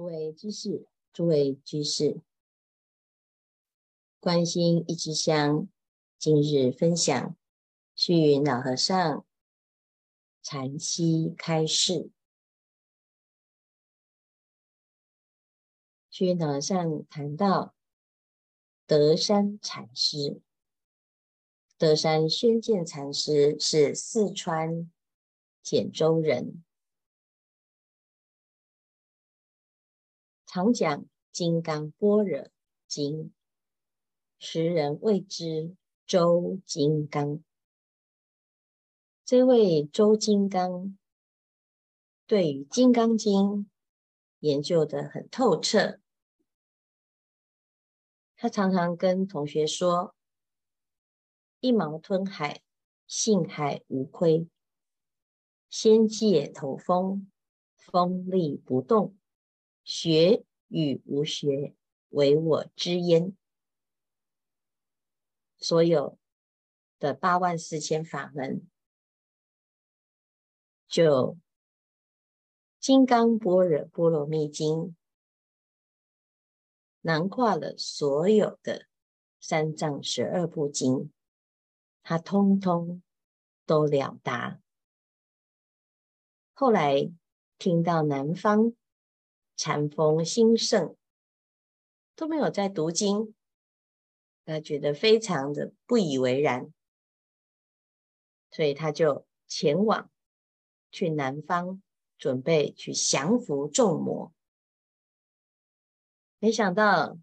诸位居士，诸位居士，关心一支香，今日分享虚云老和尚禅七开示。虚云老和尚谈到德山禅师，德山宣鉴禅师是四川简州人。常讲《金刚般若经》，时人谓之周金刚。这位周金刚对于《金刚经》研究得很透彻，他常常跟同学说：“一毛吞海，信海无亏；仙界头风，风力不动。”学与无学，唯我知焉。所有的八万四千法门，就《金刚般若波罗蜜经》囊括了所有的三藏十二部经，他通通都了达。后来听到南方。禅风兴盛，都没有在读经，他觉得非常的不以为然，所以他就前往去南方，准备去降服众魔。没想到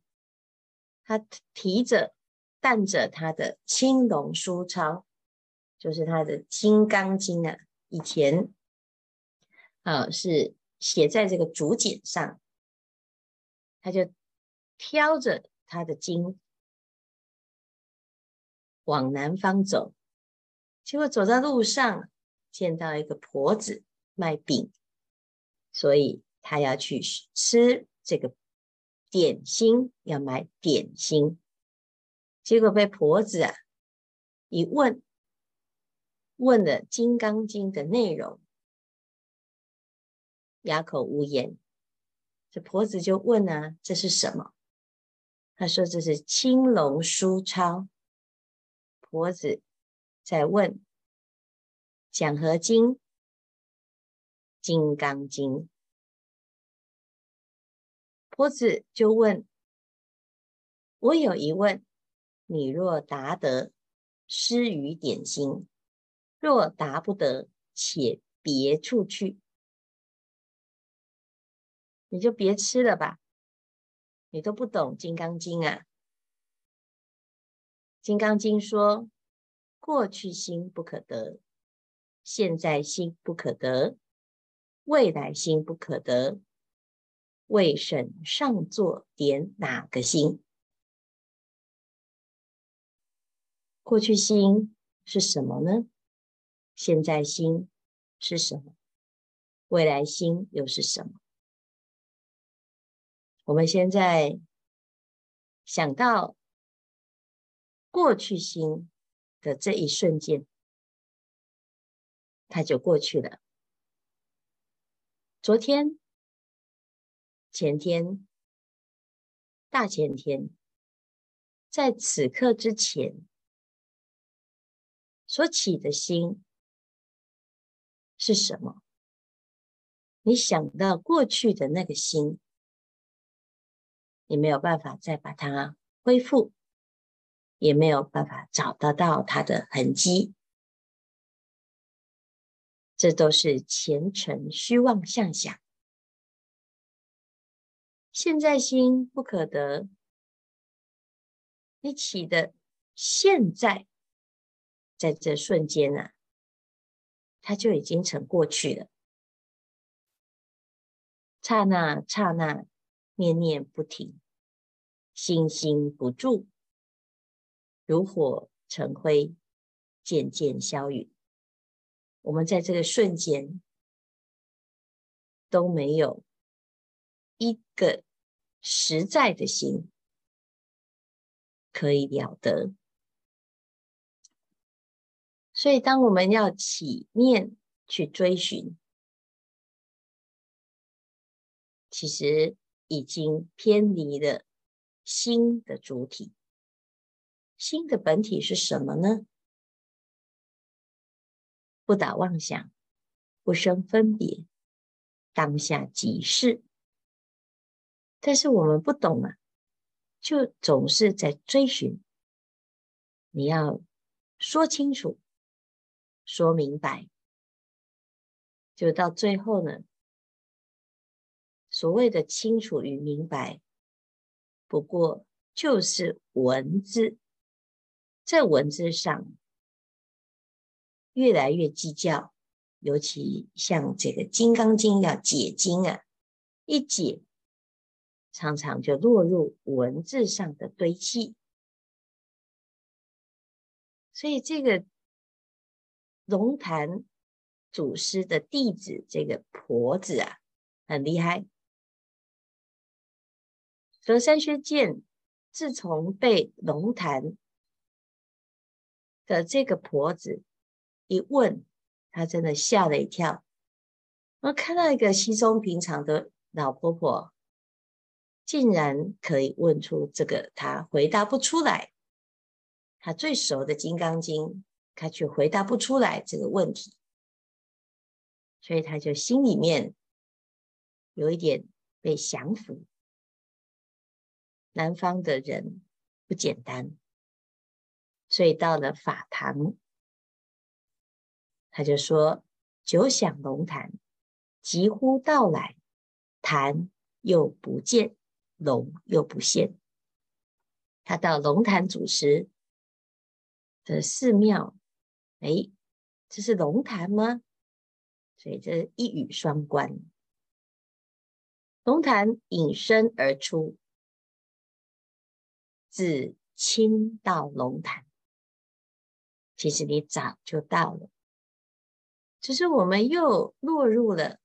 他提着、担着他的青龙书钞，就是他的《金刚经》啊，以前啊是。写在这个竹简上，他就挑着他的经往南方走。结果走在路上，见到一个婆子卖饼，所以他要去吃这个点心，要买点心。结果被婆子啊一问，问了《金刚经》的内容。哑口无言，这婆子就问啊：“这是什么？”他说：“这是青龙书钞。”婆子在问《讲和经》《金刚经》，婆子就问：“我有疑问，你若答得，施于点心；若答不得，且别处去。”你就别吃了吧，你都不懂《金刚经》啊，《金刚经》说：过去心不可得，现在心不可得，未来心不可得。为甚上座点哪个心？过去心是什么呢？现在心是什么？未来心又是什么？我们现在想到过去心的这一瞬间，它就过去了。昨天、前天、大前天，在此刻之前所起的心是什么？你想到过去的那个心。你没有办法再把它恢复，也没有办法找得到它的痕迹，这都是前尘虚妄相想。现在心不可得，你起的现在，在这瞬间啊，它就已经成过去了，刹那刹那。念念不停，心心不住，如火成灰，渐渐消陨。我们在这个瞬间都没有一个实在的心可以了得，所以当我们要起念去追寻，其实。已经偏离了心的主体。心的本体是什么呢？不打妄想，不生分别，当下即是。但是我们不懂啊，就总是在追寻。你要说清楚，说明白，就到最后呢，所谓的清楚与明白，不过就是文字。在文字上越来越计较，尤其像这个《金刚经》要解经啊，一解常常就落入文字上的堆砌。所以这个龙潭祖师的弟子，这个婆子啊，很厉害。德山宣鉴自从被龙潭的这个婆子一问，他真的吓了一跳。我看到一个稀松平常的老婆婆，竟然可以问出这个他回答不出来，他最熟的《金刚经》，他却回答不出来这个问题，所以他就心里面有一点被降服。南方的人不简单。所以到了法堂，他就说：“久想龙潭，急呼到来，潭又不见，龙又不现。”他到龙潭祖师的寺庙，哎，这是龙潭吗？所以这一语双关。龙潭隐身而出，自亲到龙潭。其实你早就到了，只是我们又落入了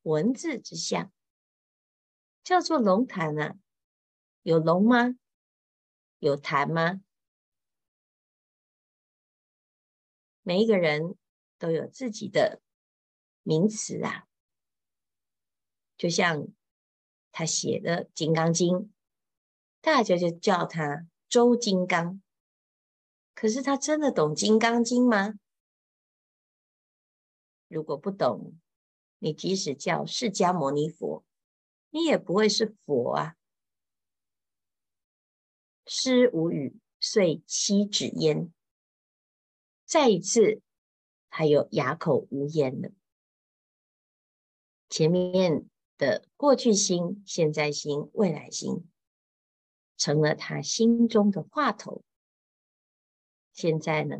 文字之下，叫做龙潭啊，有龙吗？有潭吗？每一个人都有自己的名词啊，就像他写的《金刚经》，大家就叫他周金刚。可是他真的懂《金刚经》吗？如果不懂，你即使叫释迦牟尼佛，你也不会是佛啊。师无语，遂七指焉。再一次，还有哑口无言了。前面的过去心、现在心、未来心，成了他心中的话头。现在呢，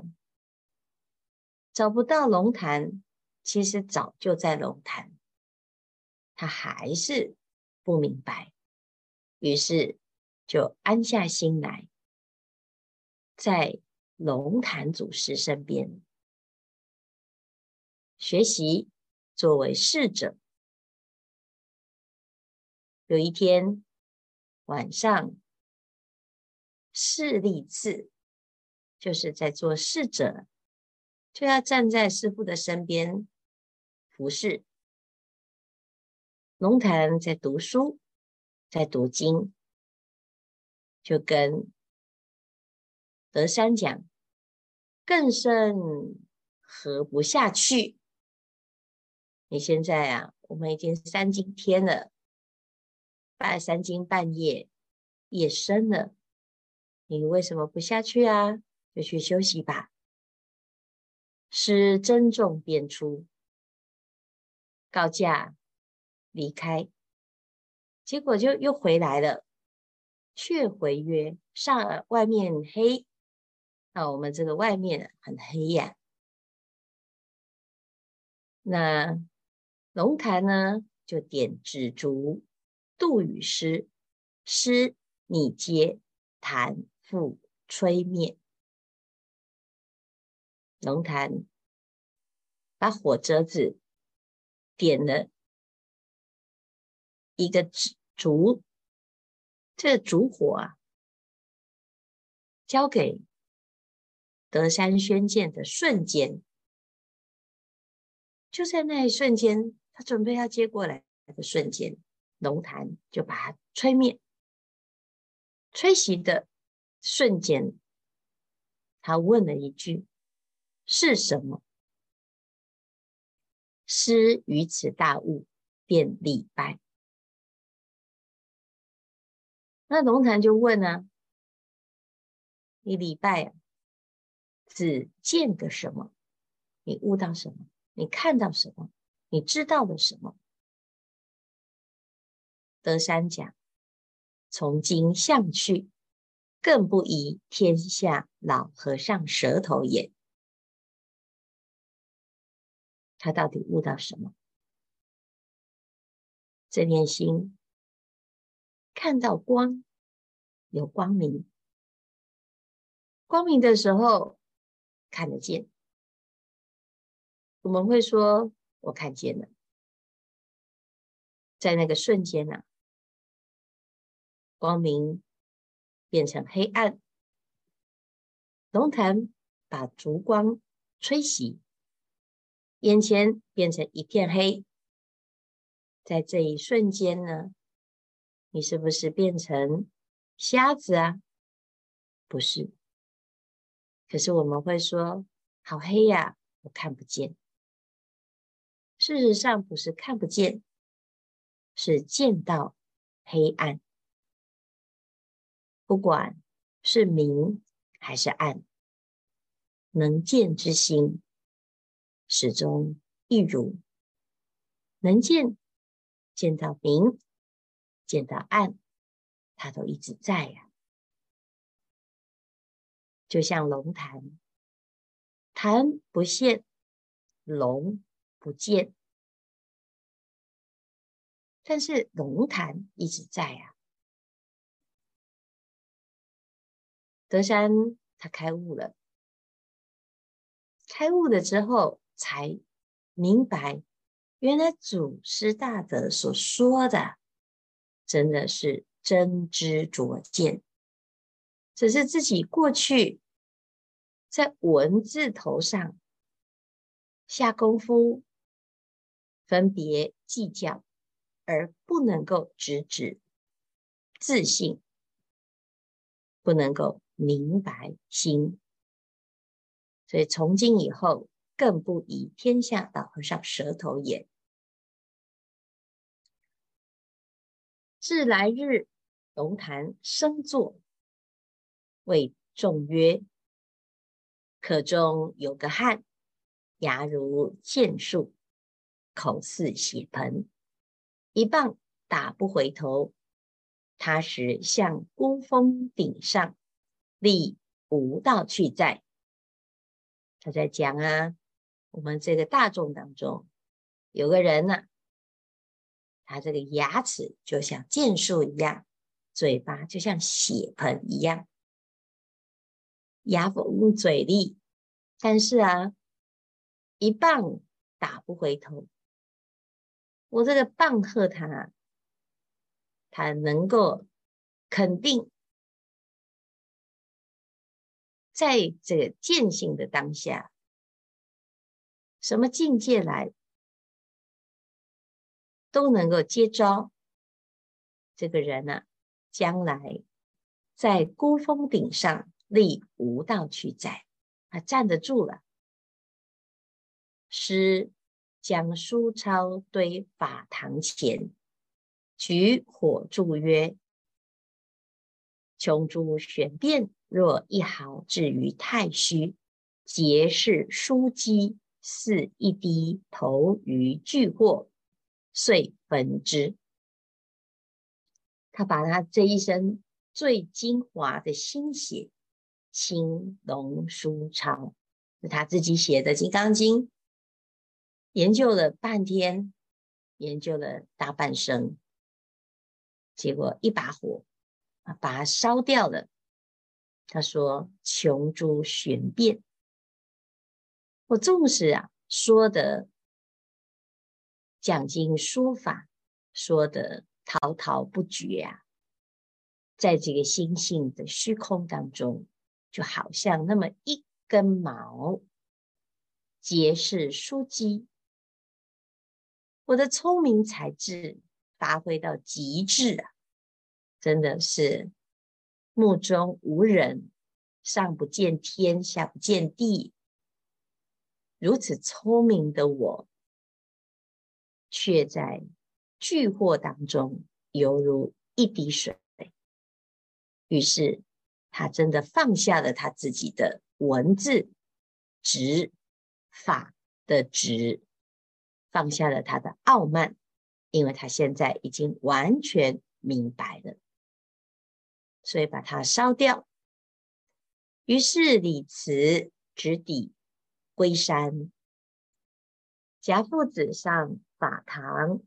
找不到龙潭，其实早就在龙潭，他还是不明白，于是就安下心来，在龙潭祖师身边学习，作为侍者。有一天晚上，侍立志。就是在做侍者，就要站在师父的身边服侍。龙潭在读书，在读经，就跟德山讲：“更甚何不下去？你现在啊，我们已经三更天了，半三更半夜，夜深了，你为什么不下去啊？”就去休息吧。师珍重便出，告假离开，结果就又回来了，却回曰：“上尔外面黑，那我们这个外面很黑呀、”那龙潭呢，就点纸烛，度与师，师你接，潭复吹灭。龙潭把火折子点了一个纸烛，这个烛火啊，交给德山宣鉴的瞬间，就在那一瞬间，他准备要接过来的瞬间，龙潭就把它吹灭。吹熄的瞬间，他问了一句：“是什么？”师于此大悟，便礼拜。那龙潭就问呢、啊：“你礼拜，只见个什么？你悟到什么？你看到什么？你知道了什么？”德山讲：“从今向去，更不疑天下老和尚舌头眼。”他到底悟到什么？这念心看到光，有光明，光明的时候看得见。我们会说：“我看见了。”在那个瞬间呢、啊，光明变成黑暗，龙潭把烛光吹熄。眼前变成一片黑，在这一瞬间呢，你是不是变成瞎子啊？不是。可是我们会说，好黑呀，我看不见。事实上不是看不见，是见到黑暗。不管是明还是暗，能见之心。始终一如，能见见到明，见到暗，它都一直在呀、啊。就像龙潭，潭不现，龙不见，但是龙潭一直在呀、啊。德山他开悟了，开悟了之后。才明白，原来祖师大德所说的，真的是真知灼见，只是自己过去在文字头上下功夫，分别计较，而不能够直指自信，不能够明白心，所以从今以后。更不以天下老和尚舌头眼。至来日，龙潭升座，谓众曰：“可中有个汉，牙如剑树，口似血盆，一棒打不回头。他时向孤峰顶上，立无道去在。”他在讲啊。我们这个大众当中，有个人呢，他这个牙齿就像剑树一样，嘴巴就像血盆一样，牙锋嘴利，但是啊，一棒打不回头。我这个棒喝他，他能够肯定，在这个见性的当下。什么境界来都能够接招，这个人呢、啊，将来在孤峰顶上立无道去在，他站得住了。师将书钞堆法堂前，举火柱曰：“穷诸玄变，若一毫至于太虚，皆是书机。”似一滴投于巨祸，遂焚之。他把他这一生最精华的心血，青龙书钞，是他自己写的《金刚经》，研究了半天，研究了大半生，结果一把火啊，把它烧掉了。他说：“穷诸玄变。”我纵使啊说的讲经说法说的滔滔不绝啊，在这个心性的虚空当中，就好像那么一根毛，皆是书机。我的聪明才智发挥到极致啊！真的是目中无人，上不见天，下不见地。如此聪明的我，却在巨祸当中犹如一滴水。于是，他真的放下了他自己的文字执法的执，放下了他的傲慢，因为他现在已经完全明白了。所以把它烧掉。于是李慈直抵龟山，贾父子上法堂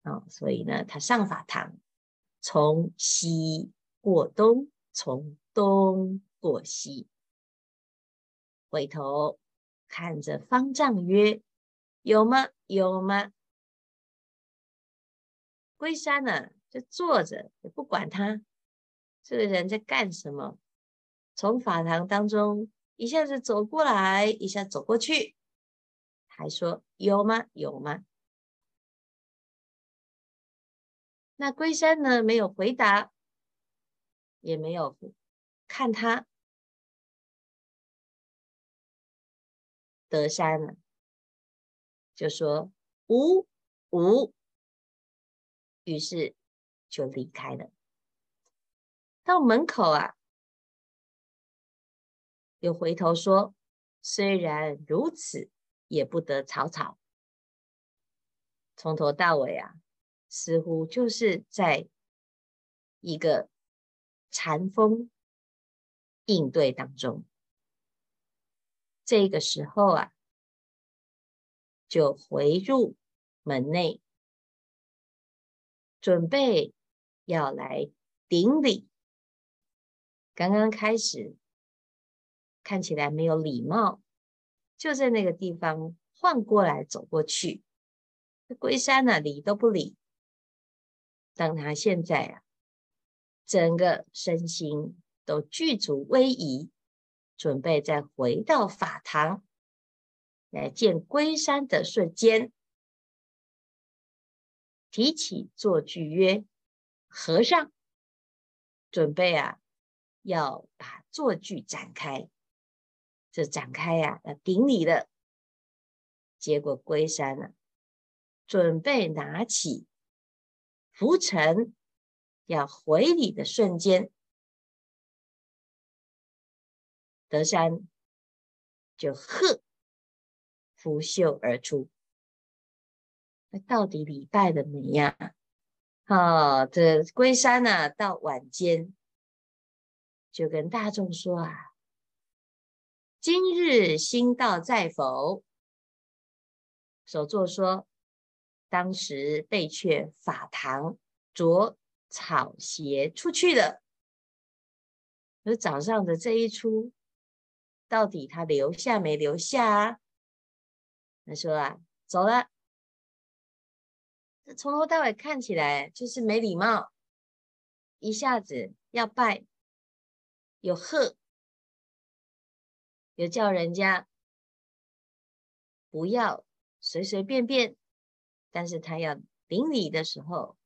啊，所以呢，他上法堂，从西过东，从东过西，回头看着方丈曰：“有吗？有吗？”龟山呢，就坐着，也不管他。这个人在干什么？从法堂当中一下子走过来，一下走过去，还说有吗？有吗？那龟山呢？没有回答，也没有看他。德山呢，就说无无，于是就离开了。到门口啊，又回头说：“虽然如此，也不得草草。”从头到尾啊，似乎就是在一个禅风应对当中。这个时候啊，就回入门内，准备要来顶礼。刚刚开始看起来没有礼貌，就在那个地方换过来走过去。龟山呢，理都不理。当他现在啊，整个身心都具足威仪，准备再回到法堂来见龟山的瞬间，提起坐具曰：“和尚，准备啊。”要把坐具展开，这展开呀、要顶礼了。结果龟山、啊，准备拿起拂尘要回礼的瞬间，德山就喝，拂袖而出。那到底礼拜了没呀？好，这龟山呢、啊，到晚间。就跟大众说啊，今日新道在否？首座说，当时被却法堂着草鞋出去了。而早上的这一出，到底他留下没留下啊？他说啊，走了。从头到尾看起来就是没礼貌，一下子要拜。有喝，有叫人家不要随随便便，但是他要顶礼的时候，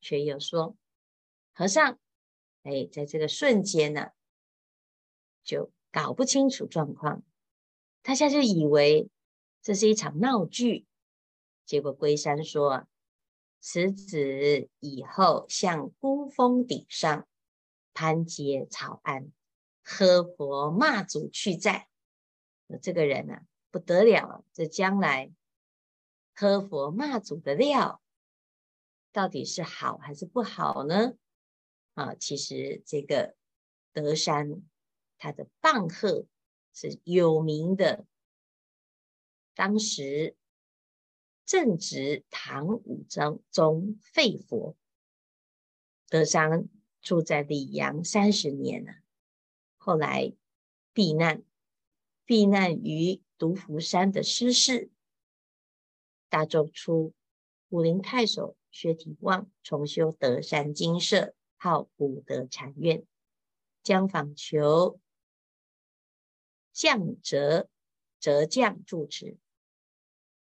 却又说：“和尚，哎，在这个瞬间呢，就搞不清楚状况，大家就以为这是一场闹剧。结果龟山说：‘此子以后向孤峰顶上攀结草庵。’”喝佛骂祖去在，这个人啊不得了，这将来喝佛骂祖的料，到底是好还是不好呢？啊，其实这个德山他的棒喝是有名的，当时正值唐武宗宗废佛，德山住在李阳三十年了。后来避难，避难于独福山的施事。大周初武陵太守薛廷望重修德山精舍，号古德禅院，将访求降辄辄降住持。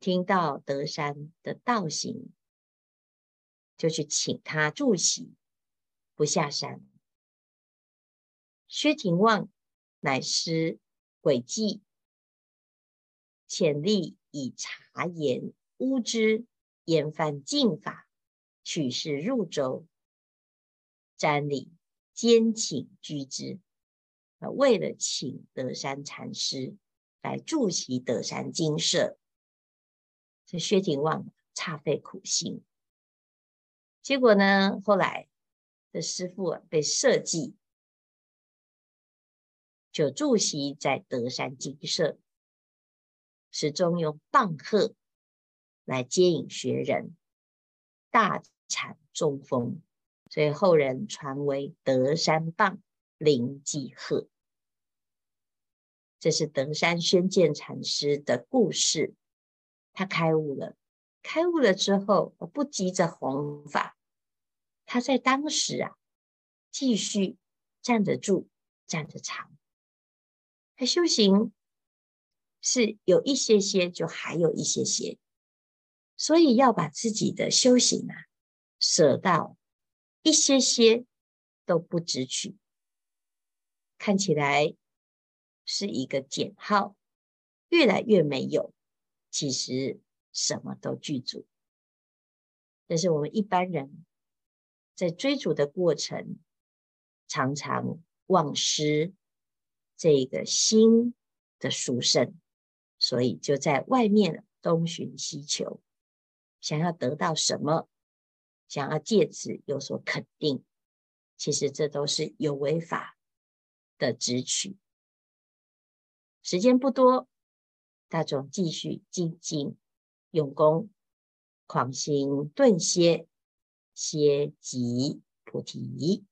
听到德山的道行，就去请他住席，不下山。薛廷旺乃施诡计，潜力以茶言污之，研犯禁法，取士入州，瞻礼兼请居之。为了请德山禅师来住席德山精舍，这薛廷旺煞费苦心。结果呢，后来的师父啊被设计，就住席在德山精舍，始终用棒喝来接引学人，大禅中风，所以后人传为德山棒临济鹤。这是德山宣鉴禅师的故事，他开悟了。开悟了之后，不急着弘法，他在当时啊，继续站得住，站得长。他修行是有一些些，就还有一些些，所以要把自己的修行啊，舍到一些些都不执取，看起来是一个减号，越来越没有，其实。什么都具足，但是我们一般人在追逐的过程，常常忘失这个心的殊胜，所以就在外面东寻西求，想要得到什么，想要借此有所肯定，其实这都是有为法的执取。时间不多，大众继续精进。用功，狂心顿歇，歇即菩提。